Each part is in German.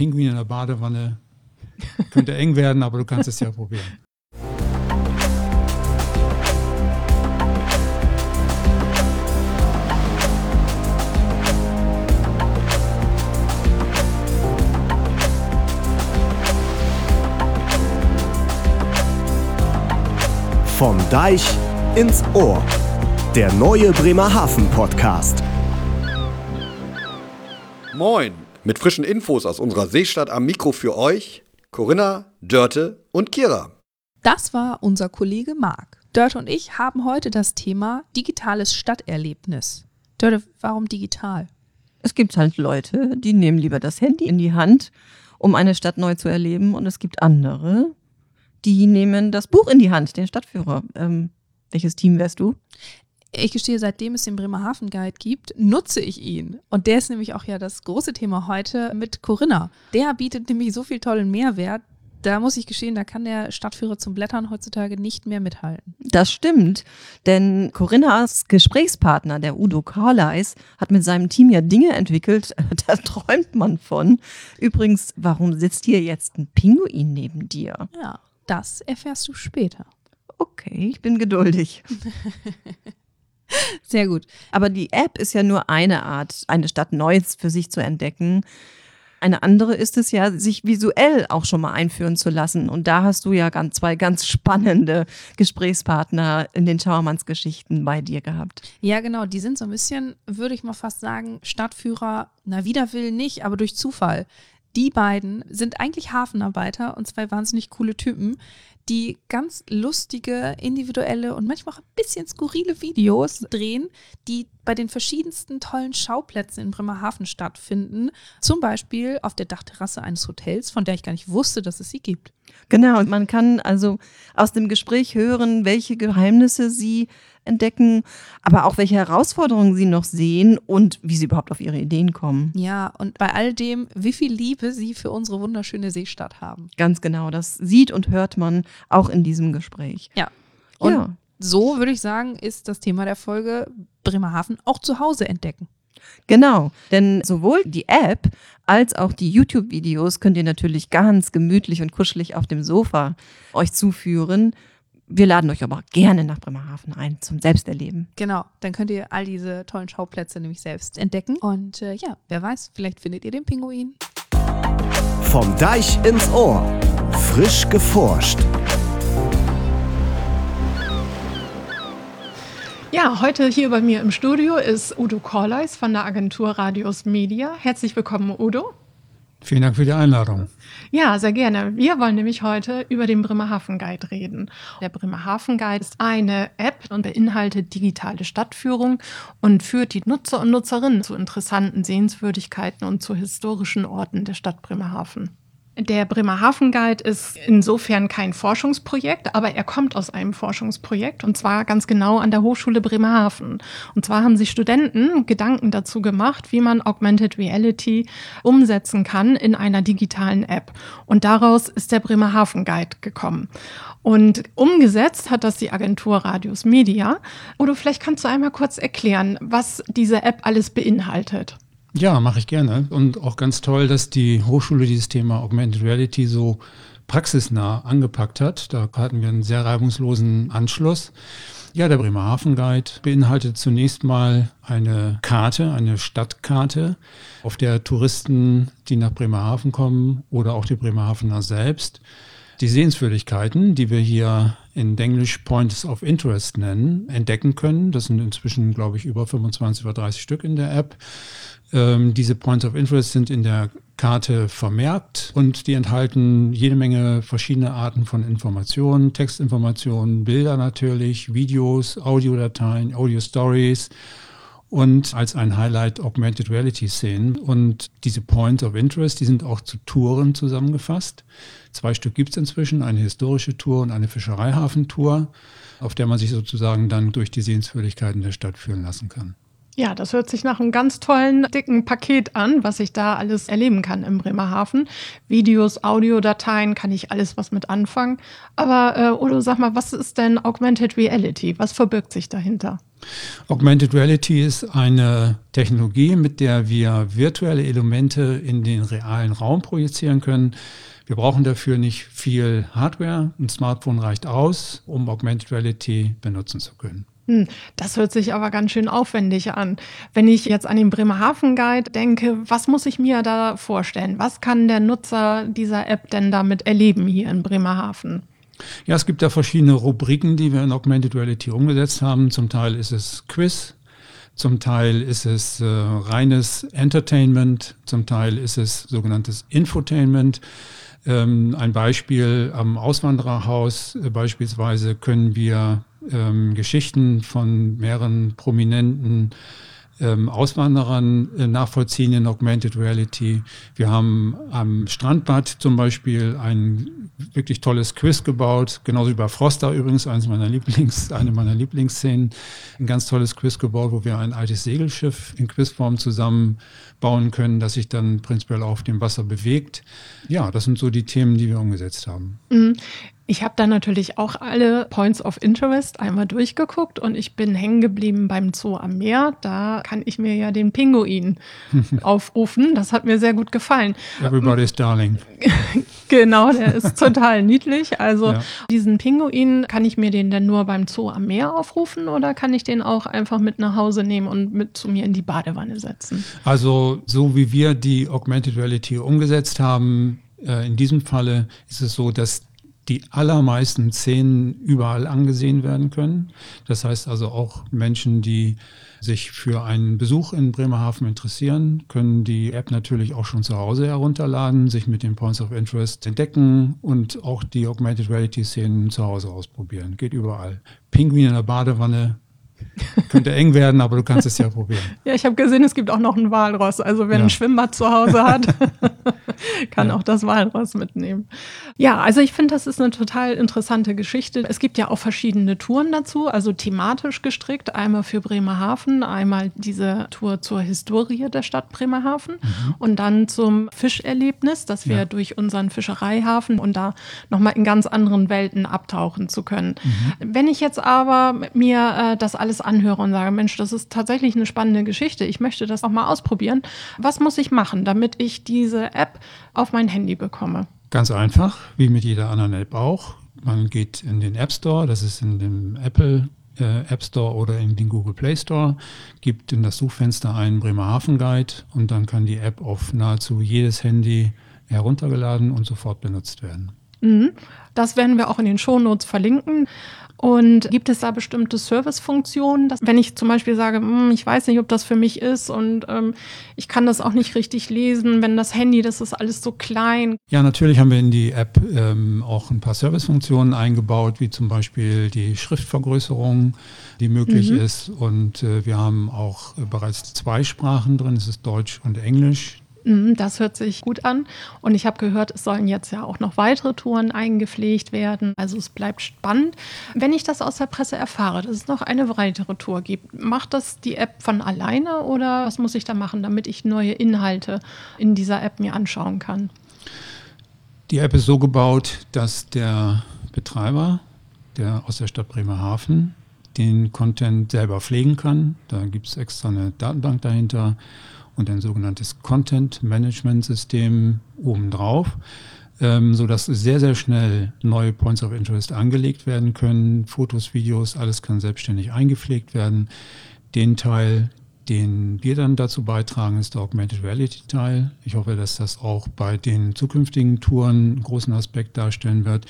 Pinguin in der Badewanne. Könnte eng werden, aber du kannst es ja probieren. Vom Deich ins Ohr. Der neue Bremerhaven Podcast. Moin, mit frischen Infos aus unserer Seestadt am Mikro für euch, Corinna, Dörte und Kira. Das war unser Kollege Marc. Dörte und ich haben heute das Thema digitales Stadterlebnis. Dörte, warum digital? Es gibt halt Leute, die nehmen lieber das Handy in die Hand, um eine Stadt neu zu erleben. Und es gibt andere, die nehmen das Buch in die Hand, den Stadtführer. Ähm, welches Team wärst du? Ich gestehe, seitdem es den Bremerhaven Guide gibt, nutze ich ihn. Und der ist nämlich auch ja das große Thema heute mit Corinna. Der bietet nämlich so viel tollen Mehrwert. Da muss ich gestehen, da kann der Stadtführer zum Blättern heutzutage nicht mehr mithalten. Das stimmt, denn Corinnas Gesprächspartner, der Udo Carleis, hat mit seinem Team ja Dinge entwickelt, da träumt man von. Übrigens, warum sitzt hier jetzt ein Pinguin neben dir? Ja, das erfährst du später. Okay, ich bin geduldig. Sehr gut. Aber die App ist ja nur eine Art, eine Stadt neu für sich zu entdecken. Eine andere ist es ja, sich visuell auch schon mal einführen zu lassen. Und da hast du ja ganz, zwei ganz spannende Gesprächspartner in den Schauermanns-Geschichten bei dir gehabt. Ja, genau. Die sind so ein bisschen, würde ich mal fast sagen, Stadtführer, na, wider Willen nicht, aber durch Zufall. Die beiden sind eigentlich Hafenarbeiter und zwei wahnsinnig coole Typen, die ganz lustige, individuelle und manchmal auch ein bisschen skurrile Videos drehen, die bei den verschiedensten tollen Schauplätzen in Bremerhaven stattfinden. Zum Beispiel auf der Dachterrasse eines Hotels, von der ich gar nicht wusste, dass es sie gibt. Genau, und man kann also aus dem Gespräch hören, welche Geheimnisse sie entdecken, aber auch welche Herausforderungen sie noch sehen und wie sie überhaupt auf ihre Ideen kommen. Ja, und bei all dem, wie viel Liebe sie für unsere wunderschöne Seestadt haben. Ganz genau, das sieht und hört man auch in diesem Gespräch. Ja. Und ja. so würde ich sagen, ist das Thema der Folge Bremerhaven auch zu Hause entdecken. Genau, denn sowohl die App als auch die YouTube-Videos könnt ihr natürlich ganz gemütlich und kuschelig auf dem Sofa euch zuführen. Wir laden euch aber gerne nach Bremerhaven ein zum Selbsterleben. Genau, dann könnt ihr all diese tollen Schauplätze nämlich selbst entdecken. Und äh, ja, wer weiß, vielleicht findet ihr den Pinguin. Vom Deich ins Ohr. Frisch geforscht. Ja, heute hier bei mir im Studio ist Udo Korleis von der Agentur Radius Media. Herzlich willkommen, Udo. Vielen Dank für die Einladung. Ja, sehr gerne. Wir wollen nämlich heute über den Bremerhaven Guide reden. Der Bremerhaven Guide ist eine App und beinhaltet digitale Stadtführung und führt die Nutzer und Nutzerinnen zu interessanten Sehenswürdigkeiten und zu historischen Orten der Stadt Bremerhaven. Der Bremerhaven Guide ist insofern kein Forschungsprojekt, aber er kommt aus einem Forschungsprojekt und zwar ganz genau an der Hochschule Bremerhaven. Und zwar haben sich Studenten Gedanken dazu gemacht, wie man Augmented Reality umsetzen kann in einer digitalen App. Und daraus ist der Bremerhaven Guide gekommen. Und umgesetzt hat das die Agentur Radius Media. Oder vielleicht kannst du einmal kurz erklären, was diese App alles beinhaltet. Ja, mache ich gerne. Und auch ganz toll, dass die Hochschule dieses Thema Augmented Reality so praxisnah angepackt hat. Da hatten wir einen sehr reibungslosen Anschluss. Ja, der Bremerhaven Guide beinhaltet zunächst mal eine Karte, eine Stadtkarte, auf der Touristen, die nach Bremerhaven kommen oder auch die Bremerhavener selbst, die Sehenswürdigkeiten, die wir hier in Englisch Points of Interest nennen, entdecken können. Das sind inzwischen, glaube ich, über 25 oder 30 Stück in der App. Ähm, diese Points of Interest sind in der Karte vermerkt und die enthalten jede Menge verschiedene Arten von Informationen, Textinformationen, Bilder natürlich, Videos, Audiodateien, Audio-Stories und als ein Highlight Augmented Reality Szenen. Und diese Points of Interest, die sind auch zu Touren zusammengefasst. Zwei Stück gibt es inzwischen, eine historische Tour und eine Fischereihafentour, auf der man sich sozusagen dann durch die Sehenswürdigkeiten der Stadt führen lassen kann. Ja, das hört sich nach einem ganz tollen, dicken Paket an, was ich da alles erleben kann im Bremerhaven. Videos, Audiodateien, kann ich alles was mit anfangen. Aber äh, Udo, sag mal, was ist denn Augmented Reality? Was verbirgt sich dahinter? Augmented Reality ist eine Technologie, mit der wir virtuelle Elemente in den realen Raum projizieren können. Wir brauchen dafür nicht viel Hardware. Ein Smartphone reicht aus, um Augmented Reality benutzen zu können. Hm, das hört sich aber ganz schön aufwendig an. Wenn ich jetzt an den Bremerhaven Guide denke, was muss ich mir da vorstellen? Was kann der Nutzer dieser App denn damit erleben hier in Bremerhaven? Ja, es gibt da verschiedene Rubriken, die wir in Augmented Reality umgesetzt haben. Zum Teil ist es Quiz, zum Teil ist es äh, reines Entertainment, zum Teil ist es sogenanntes Infotainment. Ähm, ein Beispiel am Auswandererhaus äh, beispielsweise können wir ähm, Geschichten von mehreren prominenten ähm, Auswanderern äh, nachvollziehen in Augmented Reality. Wir haben am Strandbad zum Beispiel ein wirklich tolles Quiz gebaut, genauso wie bei Froster übrigens, eines meiner Lieblings, eine meiner Lieblingsszenen, ein ganz tolles Quiz gebaut, wo wir ein altes Segelschiff in Quizform zusammenbauen können, das sich dann prinzipiell auf dem Wasser bewegt. Ja, das sind so die Themen, die wir umgesetzt haben. Mhm. Ich habe dann natürlich auch alle Points of Interest einmal durchgeguckt und ich bin hängen geblieben beim Zoo am Meer. Da kann ich mir ja den Pinguin aufrufen. Das hat mir sehr gut gefallen. Everybody's Darling. genau, der ist total niedlich. Also ja. diesen Pinguin, kann ich mir den denn nur beim Zoo am Meer aufrufen oder kann ich den auch einfach mit nach Hause nehmen und mit zu mir in die Badewanne setzen? Also so wie wir die Augmented Reality umgesetzt haben, äh, in diesem Falle ist es so, dass die allermeisten Szenen überall angesehen werden können. Das heißt also auch Menschen, die sich für einen Besuch in Bremerhaven interessieren, können die App natürlich auch schon zu Hause herunterladen, sich mit den Points of Interest entdecken und auch die Augmented Reality Szenen zu Hause ausprobieren. Geht überall. Pinguin in der Badewanne, könnte eng werden, aber du kannst es ja probieren. Ja, ich habe gesehen, es gibt auch noch ein Walross. Also wer ja. ein Schwimmbad zu Hause hat, kann ja. auch das Walross mitnehmen. Ja, also ich finde, das ist eine total interessante Geschichte. Es gibt ja auch verschiedene Touren dazu, also thematisch gestrickt. Einmal für Bremerhaven, einmal diese Tour zur Historie der Stadt Bremerhaven mhm. und dann zum Fischerlebnis, dass wir ja. durch unseren Fischereihafen und da nochmal in ganz anderen Welten abtauchen zu können. Mhm. Wenn ich jetzt aber mir äh, das alles alles anhöre und sage, Mensch, das ist tatsächlich eine spannende Geschichte, ich möchte das auch mal ausprobieren, was muss ich machen, damit ich diese App auf mein Handy bekomme? Ganz einfach, wie mit jeder anderen App auch. Man geht in den App Store, das ist in dem Apple äh, App Store oder in den Google Play Store, gibt in das Suchfenster einen Bremerhaven Guide und dann kann die App auf nahezu jedes Handy heruntergeladen und sofort benutzt werden. Mhm. Das werden wir auch in den Shownotes verlinken. Und gibt es da bestimmte Servicefunktionen, dass wenn ich zum Beispiel sage, hm, ich weiß nicht, ob das für mich ist und ähm, ich kann das auch nicht richtig lesen, wenn das Handy, das ist alles so klein. Ja, natürlich haben wir in die App ähm, auch ein paar Servicefunktionen eingebaut, wie zum Beispiel die Schriftvergrößerung, die möglich mhm. ist. Und äh, wir haben auch äh, bereits zwei Sprachen drin, es ist Deutsch und Englisch. Mhm, das hört sich gut an. Und ich habe gehört, es sollen jetzt ja auch noch weitere Touren eingepflegt werden. Also es bleibt spannend. Wenn ich das aus der Presse erfahre, dass es noch eine weitere Tour gibt, macht das die App von alleine oder was muss ich da machen, damit ich neue Inhalte in dieser App mir anschauen kann? Die App ist so gebaut, dass der Betreiber, der aus der Stadt Bremerhaven, den Content selber pflegen kann. Da gibt es extra eine Datenbank dahinter und ein sogenanntes Content Management System obendrauf, ähm, sodass sehr, sehr schnell neue Points of Interest angelegt werden können. Fotos, Videos, alles kann selbstständig eingepflegt werden. Den Teil, den wir dann dazu beitragen, ist der Augmented Reality Teil. Ich hoffe, dass das auch bei den zukünftigen Touren einen großen Aspekt darstellen wird.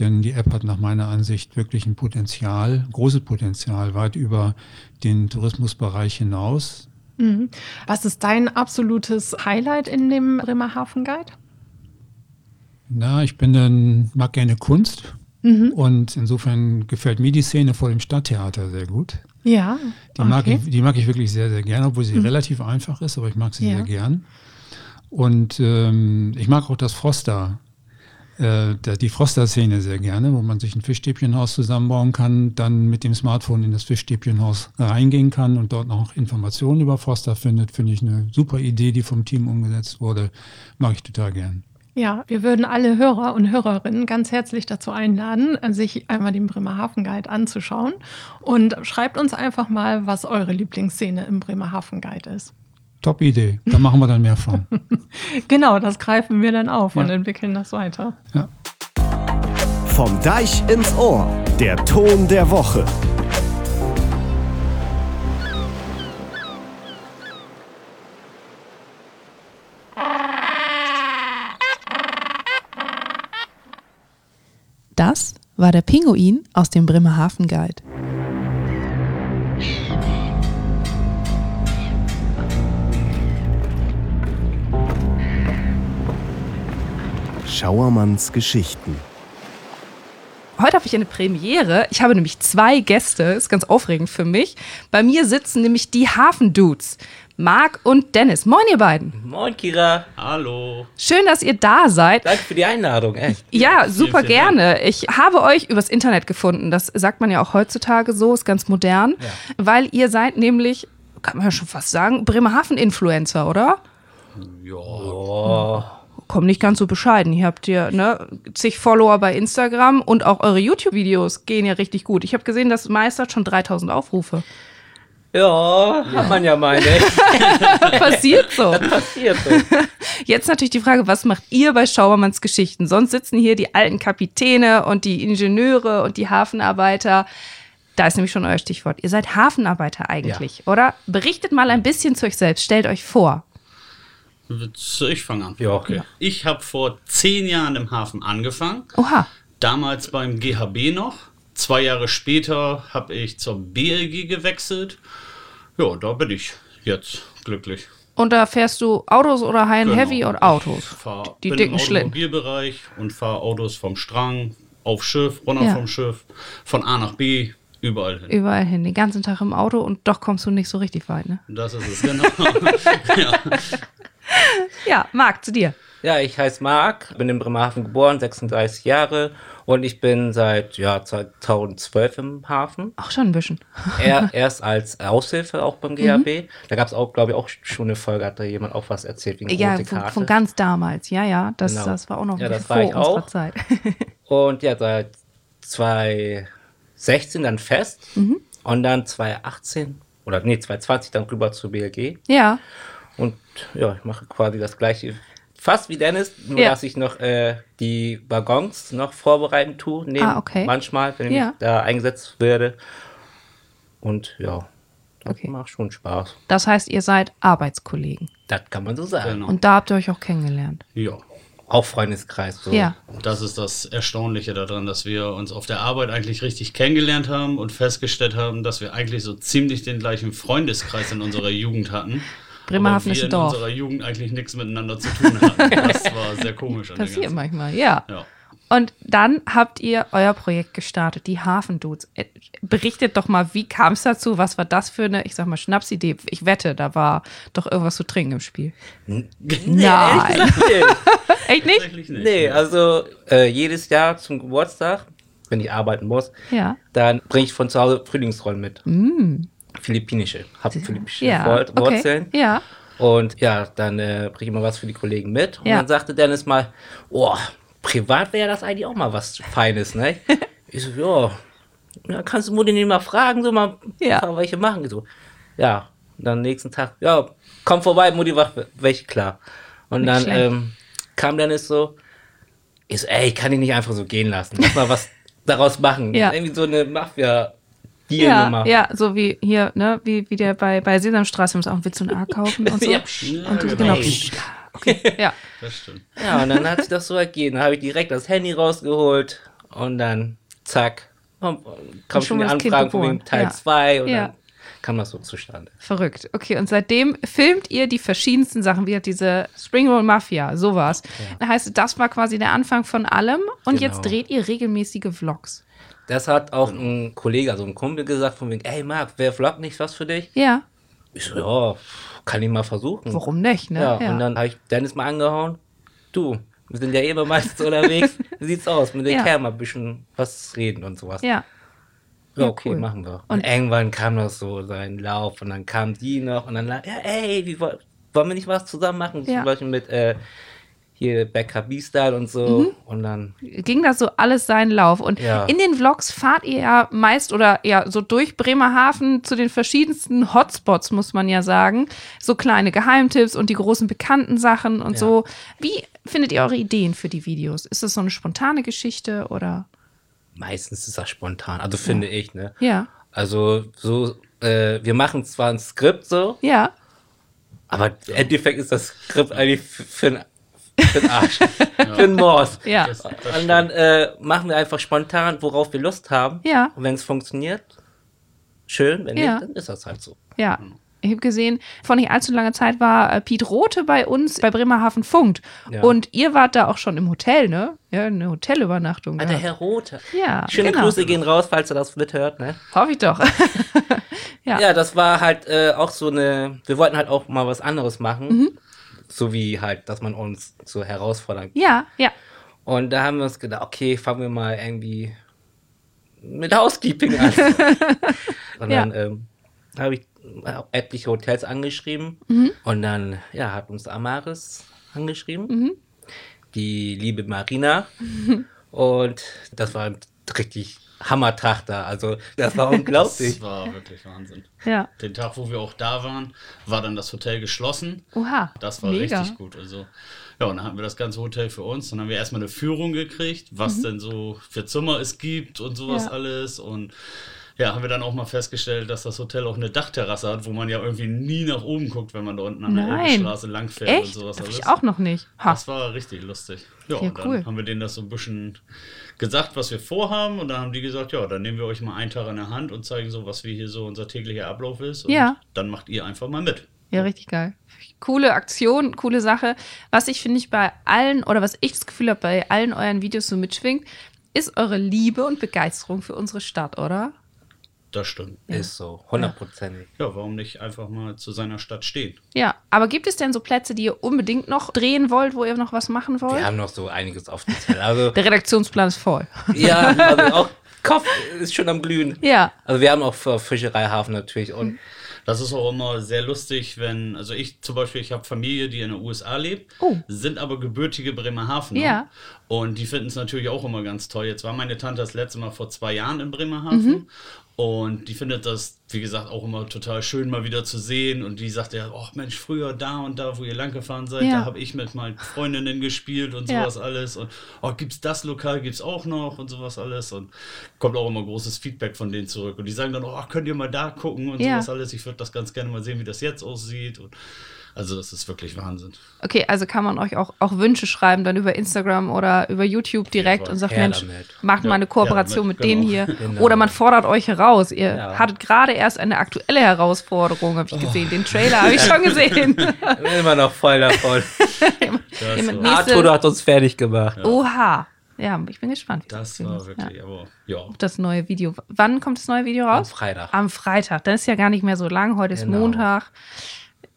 Denn die App hat nach meiner Ansicht wirklich ein Potenzial, großes Potenzial, weit über den Tourismusbereich hinaus. Mhm. Was ist dein absolutes Highlight in dem Bremerhaven Guide? Na, ich bin dann, mag gerne Kunst. Mhm. Und insofern gefällt mir die Szene vor dem Stadttheater sehr gut. Ja. Die, okay. mag, ich, die mag ich wirklich sehr, sehr gerne, obwohl sie mhm. relativ einfach ist, aber ich mag sie ja. sehr gern. Und ähm, ich mag auch das Froster äh, die Froster-Szene sehr gerne, wo man sich ein Fischstäbchenhaus zusammenbauen kann, dann mit dem Smartphone in das Fischstäbchenhaus reingehen kann und dort noch Informationen über Froster findet, finde ich eine super Idee, die vom Team umgesetzt wurde. Mag ich total gern. Ja, wir würden alle Hörer und Hörerinnen ganz herzlich dazu einladen, sich einmal den Bremerhaven Guide anzuschauen und schreibt uns einfach mal, was eure Lieblingsszene im Bremerhaven Guide ist. Top Idee. Da machen wir dann mehr von. genau, das greifen wir dann auf Ja. und entwickeln das weiter. Ja. Vom Deich ins Ohr. Der Ton der Woche. Das war der Pinguin aus dem Bremerhaven Guide. Schauermanns Geschichten. Heute habe ich eine Premiere. Ich habe nämlich zwei Gäste. Ist ganz aufregend für mich. Bei mir sitzen nämlich die Hafendudes. Marc und Dennis. Moin, ihr beiden. Moin, Kira. Hallo. Schön, dass ihr da seid. Danke für die Einladung, echt. Ja, super vielen gerne. Ich habe euch übers Internet gefunden. Das sagt man ja auch heutzutage so, ist ganz modern. Weil ihr seid nämlich, kann man ja schon fast sagen, Bremerhaven-Influencer, oder? Oh, Komm nicht ganz so bescheiden. Ihr habt hier ne, zig Follower bei Instagram und auch eure YouTube-Videos gehen ja richtig gut. Ich habe gesehen, das meiste hat schon 3000 Aufrufe. ja, hat man ja meine. Passiert so. Passiert so. Jetzt natürlich die Frage, was macht ihr bei Schauermanns Geschichten? Sonst sitzen hier die alten Kapitäne und die Ingenieure und die Hafenarbeiter. Da ist nämlich schon euer Stichwort. Ihr seid Hafenarbeiter eigentlich, oder? Berichtet mal ein bisschen zu euch selbst. Stellt euch vor. Ich fange an. Ja. okay. Ich habe vor zehn Jahren im Hafen angefangen. Oha. Damals beim GHB noch. Zwei Jahre später habe ich zur BLG gewechselt. Ja, da bin ich jetzt glücklich. Und da fährst du Autos oder High and Genau. Heavy und Autos? Ich fahr, Die bin dicken im Schlitten. Automobilbereich und fahre Autos vom Strang auf Schiff, runter Ja. vom Schiff, von A nach B, überall hin. Überall hin, den ganzen Tag im Auto und doch kommst du nicht so richtig weit, ne? Das ist es, genau. ja. Ja, Marc, zu dir. Ja, ich heiße Marc, bin in Bremerhaven geboren, 36 Jahre und ich bin seit ja, 2012 im Hafen. Auch schon ein bisschen. Er, erst als Aushilfe auch beim GHB. Da gab es auch, glaube ich, auch schon eine Folge, hat da jemand auch was erzählt wegen Ja, von, von ganz damals. Ja, ja, das, Genau. das war auch noch Ja, das vor war ich unserer auch. Zeit. Und ja, seit 2016 dann fest Mhm. und dann 2018 oder nee, 2020 dann rüber zur BLG. ja, Und ja, ich mache quasi das gleiche, fast wie Dennis, nur Ja. dass ich noch äh, die Waggons noch vorbereiten tue, neben Ah, okay. manchmal, wenn Ja. ich da eingesetzt werde. Und ja, das Okay. macht schon Spaß. das heißt, ihr seid Arbeitskollegen. Das kann man so sagen. Genau. Und da habt ihr euch auch kennengelernt. ja. Auch Freundeskreis. So. Ja. Das ist das Erstaunliche daran, dass wir uns auf der Arbeit eigentlich richtig kennengelernt haben und festgestellt haben, dass wir eigentlich so ziemlich den gleichen Freundeskreis in unserer Jugend hatten. Bremerhaven ist ein in Dorf. unserer Jugend eigentlich nichts miteinander zu tun hatten. Das war sehr komisch. An der Passiert manchmal, ja. Ja. Und dann habt ihr euer Projekt gestartet, die Hafendudes. Äh, Berichtet doch mal, wie kam es dazu? Was war das für eine, ich sag mal, Schnapsidee? Ich wette, da war doch irgendwas zu trinken im Spiel. Nee, Nein. Echt nicht? Tatsächlich nicht. nee, also äh, jedes Jahr zum Geburtstag, wenn ich arbeiten muss, Ja. dann bringe ich von zu Hause Frühlingsrollen mit. Philippinische. Hab philippinische. Ja. Wur- Okay. Wurzeln. Ja. Und ja, dann äh, bringe ich mal was für die Kollegen mit. Und Ja. dann sagte Dennis mal, oh, privat wäre das eigentlich auch mal was Feines, ne? ich so, ja, ja, kannst du Mutti nicht mal fragen, so mal Ja. welche machen. Ich so, ja, und dann nächsten Tag, ja, komm vorbei, Mutti macht welche klar. Und Nicht dann ähm, kam Dennis so, ich so, ey, ich kann ihn nicht einfach so gehen lassen. Lass mal was daraus machen. Ja. Irgendwie so eine Mafia. Ja, Deal-Nummer. ja, so wie hier, ne, wie, wie der bei, bei Sesamstraße, muss auch willst du ein A kaufen und so. Ja. Und das, genau. Okay, ja. Das stimmt. Ja, und dann hat sich das so ergeben. Dann habe ich direkt das Handy rausgeholt und dann zack, kam schon schon die Anfragen von Teil Ja. 2 und Ja. dann kam das so zustande. Verrückt. Okay, und seitdem filmt ihr die verschiedensten Sachen, wie diese Springroll Mafia, sowas. Heißt, das war quasi der Anfang von allem und Genau. jetzt dreht ihr regelmäßige Vlogs. Das hat auch ein Kollege, also ein Kumpel gesagt von wegen, ey Marc, wer vloggt nicht was für dich? Ja, Ich so, ja, kann ich mal versuchen. warum nicht, ne? Ja, und dann habe ich Dennis mal angehauen. Du, Wir sind ja eh immer meistens unterwegs. Wie sieht's aus? Mit den Ja. Mal ein bisschen was reden und sowas. Ja. Ja, okay, cool. machen wir. Und, irgendwann kam noch so sein Lauf und dann kam die noch und dann, ja, ey, wie, woll- wollen wir nicht was zusammen machen? Ja. Zum Beispiel mit äh, hier Becca B-Style und so. Mhm. Und dann, ging das so alles seinen Lauf. Und Ja. in den Vlogs fahrt ihr ja meist oder ja so durch Bremerhaven zu den verschiedensten Hotspots, muss man ja sagen. So kleine Geheimtipps und die großen bekannten Sachen und Ja. so. Wie findet ihr eure Ideen für die Videos? Ist das so eine spontane Geschichte oder? Meistens ist das spontan. Also finde ich, ne? Ja. Also so, äh, wir machen zwar ein Skript so, Ja. aber im Endeffekt ist das Skript eigentlich für, für, den- für den Arsch. für den Morse. Ja. Das, das Und dann äh, machen wir einfach spontan, worauf wir Lust haben. Ja. Und wenn es funktioniert, schön. Wenn Ja. nicht, dann ist das halt so. Ja. Ich habe gesehen, vor nicht allzu langer Zeit war äh, Piet Rote bei uns bei Bremerhaven Funkt. Ja. Und ihr wart da auch schon im Hotel, ne? Ja, eine Hotelübernachtung. Ah, der. Herr Rote. Ja, Schöne genau. Grüße gehen raus, falls er das mithört, ne? Hoffe ich doch. ja. Ja, das war halt äh, auch so eine. Wir wollten halt auch mal was anderes machen. Mhm. So wie halt, dass man uns so herausfordern Ja, ja. Und da haben wir uns gedacht, okay, fangen wir mal irgendwie mit Housekeeping an. und Ja. dann ähm, habe ich etliche Hotels angeschrieben. Mhm. Und dann, ja, hat uns Amaris angeschrieben. Mhm. Die liebe Marina. Und das war ein richtig Hammertag da. Also, das war unglaublich. Das war wirklich Wahnsinn. Ja. Den Tag, wo wir auch da waren, war dann das Hotel geschlossen. Oha. Das war mega. richtig gut. Also, ja, und dann hatten wir das ganze Hotel für uns. Dann haben wir erstmal eine Führung gekriegt, was denn so für Zimmer es gibt und sowas Mhm. Ja. alles. Und ja, haben wir dann auch mal festgestellt, dass das Hotel auch eine Dachterrasse hat, wo man ja irgendwie nie nach oben guckt, wenn man da unten an der Nein. Elbenstraße langfährt und Echt? sowas Darf alles. ich auch noch nicht. Ha. Das war richtig lustig. Ja, Ja, und dann cool. haben wir denen das so ein bisschen gesagt, was wir vorhaben. Und dann haben die gesagt, ja, dann nehmen wir euch mal einen Tag in der Hand und zeigen so, was wir hier so unser täglicher Ablauf ist. Und Ja. dann macht ihr einfach mal mit. Ja, richtig geil. Coole Aktion, coole Sache. Was ich finde ich bei allen oder was ich das Gefühl habe, bei allen euren Videos so mitschwingt, ist eure Liebe und Begeisterung für unsere Stadt, oder? Das stimmt. Ist so, hundertprozentig. Ja, warum nicht einfach mal zu seiner Stadt stehen? Ja, aber gibt es denn so Plätze, die ihr unbedingt noch drehen wollt, wo ihr noch was machen wollt? Wir haben noch so einiges auf dem Zettel. Also, Der Redaktionsplan ist voll. ja, also auch Kopf ist schon am Glühen. Ja. Also wir haben auch Fischereihafen natürlich und Das ist auch immer sehr lustig, wenn, also ich zum Beispiel, ich habe Familie, die in den USA lebt, Oh. sind aber gebürtige Bremerhavener. Ja. Und die finden es natürlich auch immer ganz toll. Jetzt war meine Tante das letzte Mal vor zwei Jahren in Bremerhaven. Mhm. Und die findet das, wie gesagt, auch immer total schön, mal wieder zu sehen. Und die sagt ja, ach Mensch, früher da und da, wo ihr lang gefahren seid, Ja. da habe ich mit meinen Freundinnen gespielt und Ja. sowas alles. Und oh, gibt's das Lokal, gibt's auch noch und sowas alles. Und kommt auch immer großes Feedback von denen zurück. Und die sagen dann, oh, könnt ihr mal da gucken und Ja. sowas alles. Ich würde das ganz gerne mal sehen, wie das jetzt aussieht. Und also das ist wirklich Wahnsinn. Okay, also kann man euch auch, auch Wünsche schreiben, dann über Instagram oder über YouTube direkt und sagt, Mensch, damit. macht mal Ja, eine Kooperation damit, mit denen genau. hier. Genau. Oder man fordert euch heraus. Ihr Ja. hattet gerade erst eine aktuelle Herausforderung, habe ich gesehen. Den Trailer habe ich schon gesehen. immer noch voll davon. Das, war, nächste- Arthur hat uns fertig gemacht. Oha. Ja, ich bin gespannt. wie das wird. war wirklich, Ja. aber ja. Das neue Video. Wann kommt das neue Video Am raus? Freitag. Am Freitag. Das ist ja gar nicht mehr so lang. Heute ist Genau. Montag.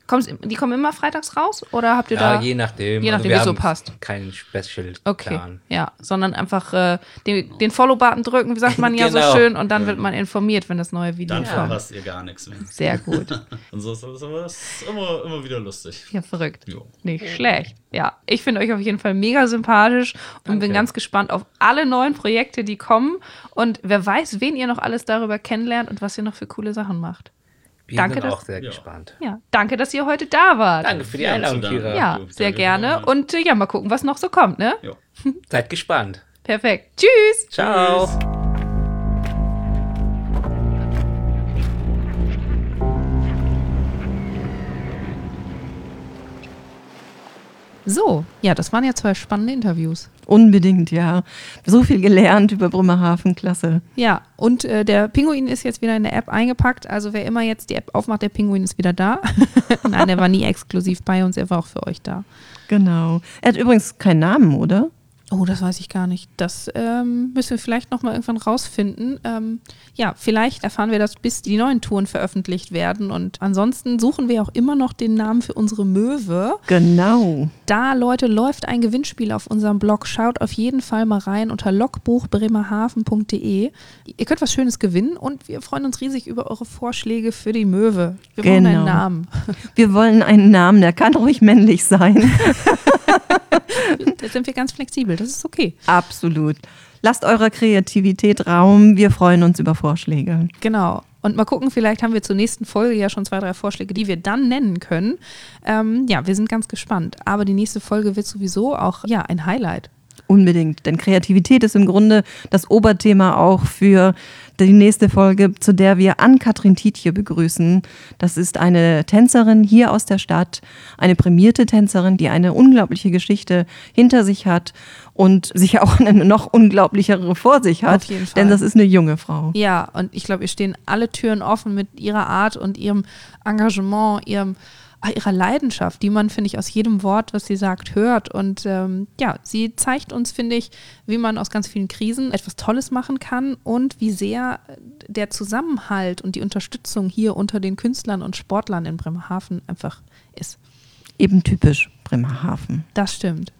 Kommt's, die kommen immer freitags raus? Oder habt ihr Ja, da. je nachdem. je Also nachdem, wir wie es so passt. Keinen Special Okay, Plan. ja, sondern einfach äh, den, den Follow-Button drücken, wie sagt man ja so Genau. schön, und dann wird man informiert, wenn das neue Video Dann kommt. verpasst ihr gar nichts mehr. Sehr gut. Und so ist das aber das ist immer, immer wieder lustig. Ja, verrückt. Jo. Nicht schlecht. Ja, ich finde euch auf jeden Fall mega sympathisch und bin Danke. ganz gespannt auf alle neuen Projekte, die kommen. Und wer weiß, wen ihr noch alles darüber kennenlernt und was ihr noch für coole Sachen macht. Wir Danke, sind dass- auch sehr Ja. gespannt. Ja, danke, dass ihr heute da wart. Danke für die Ja, Einladung. Kira. Ja, Du, sehr gerne. Und äh, ja, mal gucken, was noch so kommt, ne? Ja. Seid gespannt. Perfekt. Tschüss. Ciao. So, ja, das waren ja zwei spannende Interviews. Unbedingt, ja. So viel gelernt über Bremerhaven, klasse. Ja, und äh, der Pinguin ist jetzt wieder in der App eingepackt. Also wer immer jetzt die App aufmacht, der Pinguin ist wieder da. Nein, der war nie exklusiv bei uns, er war auch für euch da. Genau. Er hat übrigens keinen Namen, oder? Oh, das weiß ich gar nicht. Das ähm, müssen wir vielleicht nochmal irgendwann rausfinden. Ähm, ja, vielleicht erfahren wir das, bis die neuen Touren veröffentlicht werden. Und ansonsten suchen wir auch immer noch den Namen für unsere Möwe. Genau. Da, Leute, läuft ein Gewinnspiel auf unserem Blog. Schaut auf jeden Fall mal rein unter logbuchbremerhaven.de. Ihr könnt was Schönes gewinnen und wir freuen uns riesig über eure Vorschläge für die Möwe. Wir Genau. wollen einen Namen. Wir wollen einen Namen, der kann ruhig männlich sein. Da sind wir ganz flexibel. Das ist okay. Absolut. Lasst eurer Kreativität Raum. Wir freuen uns über Vorschläge. Genau. Und mal gucken, vielleicht haben wir zur nächsten Folge ja schon zwei, drei Vorschläge, die wir dann nennen können. Ähm, ja, wir sind ganz gespannt. Aber die nächste Folge wird sowieso auch ja, ein Highlight. Unbedingt. Denn Kreativität ist im Grunde das Oberthema auch für die nächste Folge, zu der wir Ann-Kathrin Tietje begrüßen. Das ist eine Tänzerin hier aus der Stadt, eine prämierte Tänzerin, die eine unglaubliche Geschichte hinter sich hat und sicher auch eine noch unglaublichere vor sich hat. Auf jeden Fall. Denn das ist eine junge Frau. Ja, und ich glaube, ihr stehen alle Türen offen mit ihrer Art und ihrem Engagement, ihrem, ihrer Leidenschaft, die man, finde ich, aus jedem Wort, was sie sagt, hört. Und ähm, ja, sie zeigt uns, finde ich, wie man aus ganz vielen Krisen etwas Tolles machen kann und wie sehr der Zusammenhalt und die Unterstützung hier unter den Künstlern und Sportlern in Bremerhaven einfach ist. Eben typisch Bremerhaven. Das stimmt.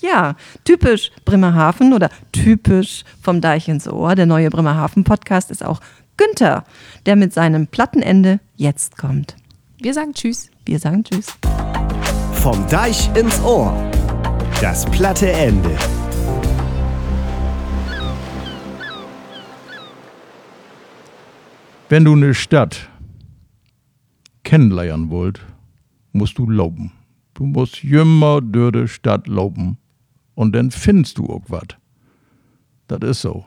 Ja, typisch Bremerhaven oder typisch vom Deich ins Ohr. Der neue Bremerhaven-Podcast ist auch Günther, der mit seinem Plattenende jetzt kommt. Wir sagen Tschüss. Wir sagen Tschüss. Vom Deich ins Ohr. Das platte Ende. Wenn du eine Stadt kennenlernen wollt, musst du laufen. Du musst jümmer durch die Stadt laufen. Und dann findest du auch was. Das ist so.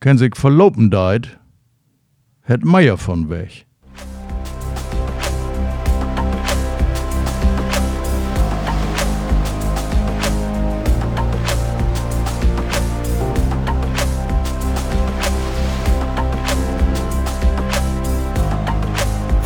Wenn sich verlopen deit, hätt Meier von weg.